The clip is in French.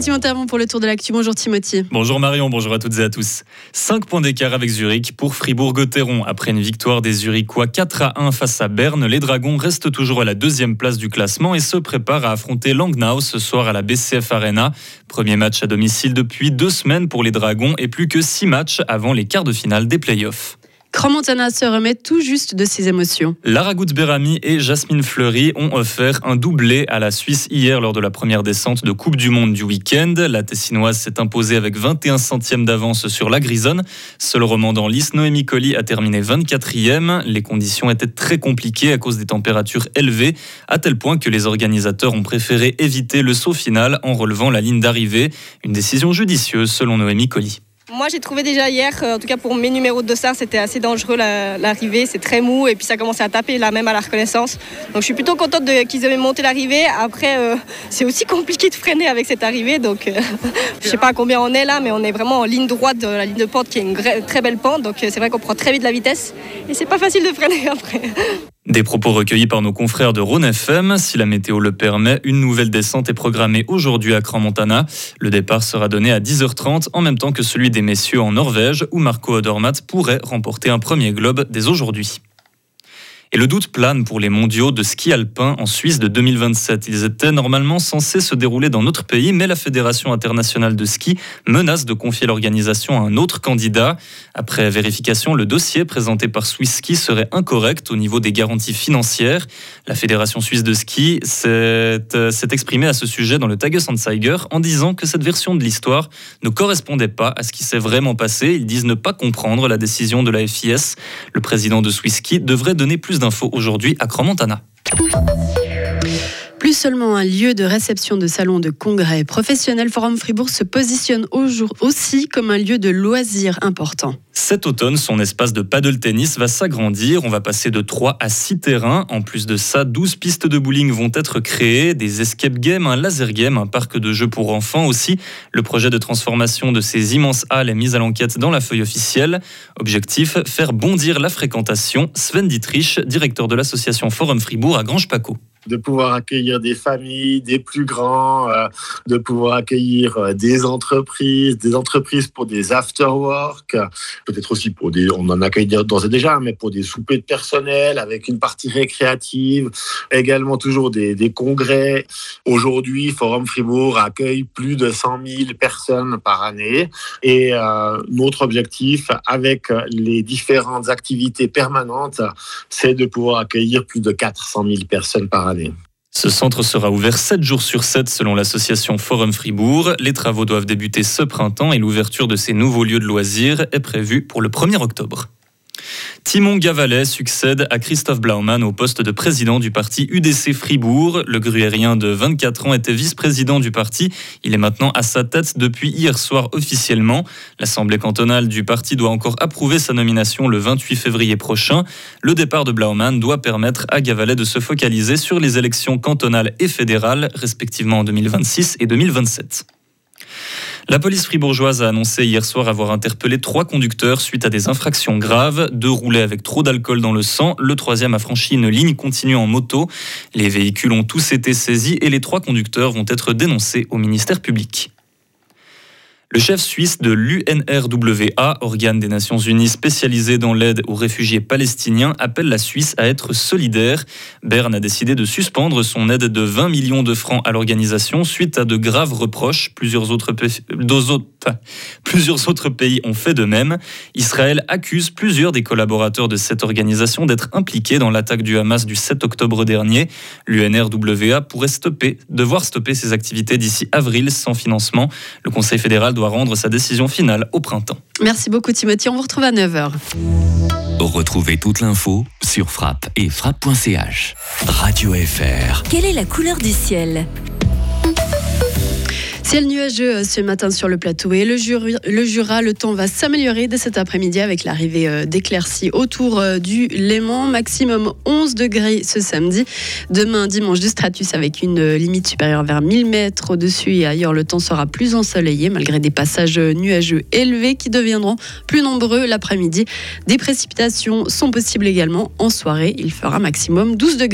Timothy pour le tour de l'actu. Bonjour Timothy. Bonjour Marion, bonjour à toutes et à tous. 5 points d'écart avec Zurich pour Fribourg-Gotteron. Après une victoire des Zurichois 4 à 1 face à Berne, les Dragons restent toujours à la deuxième place du classement et se préparent à affronter Langnau ce soir à la BCF Arena. Premier match à domicile depuis deux semaines pour les Dragons et plus que 6 matchs avant les quarts de finale des playoffs. Montana se remet tout juste de ses émotions. Lara Berami et Jasmine Fleury ont offert un doublé à la Suisse hier lors de la première descente de Coupe du Monde du week-end. La Tessinoise s'est imposée avec 21 centièmes d'avance sur la Grisonne. Seul roman dans Noémie Colli a terminé 24e. Les conditions étaient très compliquées à cause des températures élevées, à tel point que les organisateurs ont préféré éviter le saut final en relevant la ligne d'arrivée. Une décision judicieuse selon Noémie Colli. Moi, j'ai trouvé déjà hier, euh, en tout cas pour mes numéros de dossard, c'était assez dangereux l'arrivée. C'est très mou et puis ça commençait à taper là même à la reconnaissance. Donc je suis plutôt contente qu'ils aient monté l'arrivée. Après, euh, c'est aussi compliqué de freiner avec cette arrivée. Donc euh, je sais pas à combien on est là, mais on est vraiment en ligne droite de la ligne de pente qui est une très belle pente. Donc c'est vrai qu'on prend très vite la vitesse et c'est pas facile de freiner après. Des propos recueillis par nos confrères de Rhône FM. Si la météo le permet, une nouvelle descente est programmée aujourd'hui à Cran-Montana. Le départ sera donné à 10h30 en même temps que celui des messieurs en Norvège où Marco Odermatt pourrait remporter un premier globe dès aujourd'hui. Et le doute plane pour les mondiaux de ski alpin en Suisse de 2027. Ils étaient normalement censés se dérouler dans notre pays, mais la Fédération internationale de ski menace de confier l'organisation à un autre candidat. Après vérification, le dossier présenté par Swiss Ski serait incorrect au niveau des garanties financières. La Fédération suisse de ski s'est exprimée à ce sujet dans le Tagesanzeiger en disant que cette version de l'histoire ne correspondait pas à ce qui s'est vraiment passé. Ils disent ne pas comprendre la décision de la FIS. Le président de Swiss Ski devrait donner plus d'infos aujourd'hui à Cromontana. Plus seulement un lieu de réception de salons de congrès professionnels, Forum Fribourg se positionne aussi comme un lieu de loisirs important. Cet automne, son espace de paddle tennis va s'agrandir. On va passer de 3 à 6 terrains. En plus de ça, 12 pistes de bowling vont être créées, des escape games, un laser game, un parc de jeux pour enfants aussi. Le projet de transformation de ces immenses halles est mis à l'enquête dans la feuille officielle. Objectif, faire bondir la fréquentation. Sven Dietrich, directeur de l'association Forum Fribourg à Grange-Paco de pouvoir accueillir des familles, des plus grands, euh, de pouvoir accueillir euh, des entreprises, des entreprises pour des after-work, peut-être aussi pour des, on en accueille d'ores et déjà, mais pour des soupers de personnel avec une partie récréative, également toujours des, des congrès. Aujourd'hui, Forum Fribourg accueille plus de 100 000 personnes par année et euh, notre objectif avec les différentes activités permanentes, c'est de pouvoir accueillir plus de 400 000 personnes par année. Ce centre sera ouvert 7 jours sur 7 selon l'association Forum Fribourg. Les travaux doivent débuter ce printemps et l'ouverture de ces nouveaux lieux de loisirs est prévue pour le 1er octobre. Timon Gavalet succède à Christophe Blaumann au poste de président du parti UDC Fribourg. Le gruérien de 24 ans était vice-président du parti. Il est maintenant à sa tête depuis hier soir officiellement. L'Assemblée cantonale du parti doit encore approuver sa nomination le 28 février prochain. Le départ de Blaumann doit permettre à Gavalet de se focaliser sur les élections cantonales et fédérales, respectivement en 2026 et 2027. La police fribourgeoise a annoncé hier soir avoir interpellé trois conducteurs suite à des infractions graves. Deux roulaient avec trop d'alcool dans le sang. Le troisième a franchi une ligne continue en moto. Les véhicules ont tous été saisis et les trois conducteurs vont être dénoncés au ministère public. Le chef suisse de l'UNRWA, organe des Nations Unies spécialisé dans l'aide aux réfugiés palestiniens, appelle la Suisse à être solidaire. Berne a décidé de suspendre son aide de 20 millions de francs à l'organisation suite à de graves reproches. Plusieurs autres, plusieurs autres pays ont fait de même. Israël accuse plusieurs des collaborateurs de cette organisation d'être impliqués dans l'attaque du Hamas du 7 octobre dernier. L'UNRWA pourrait stopper, devoir stopper ses activités d'ici avril sans financement. Le Conseil fédéral rendre sa décision finale au printemps. Merci beaucoup Timothy, on vous retrouve à 9h. Retrouvez toute l'info sur frappe et frappe.ch. Radio FR. Quelle est la couleur du ciel? Ciel nuageux euh, ce matin sur le plateau et le, Jura, le temps va s'améliorer dès cet après-midi avec l'arrivée euh, d'éclaircies autour euh, du Léman. Maximum 11 degrés ce samedi. Demain, dimanche, du stratus avec une limite supérieure vers 1000 mètres au-dessus et ailleurs. Le temps sera plus ensoleillé malgré des passages nuageux élevés qui deviendront plus nombreux l'après-midi. Des précipitations sont possibles également en soirée. Il fera maximum 12 degrés.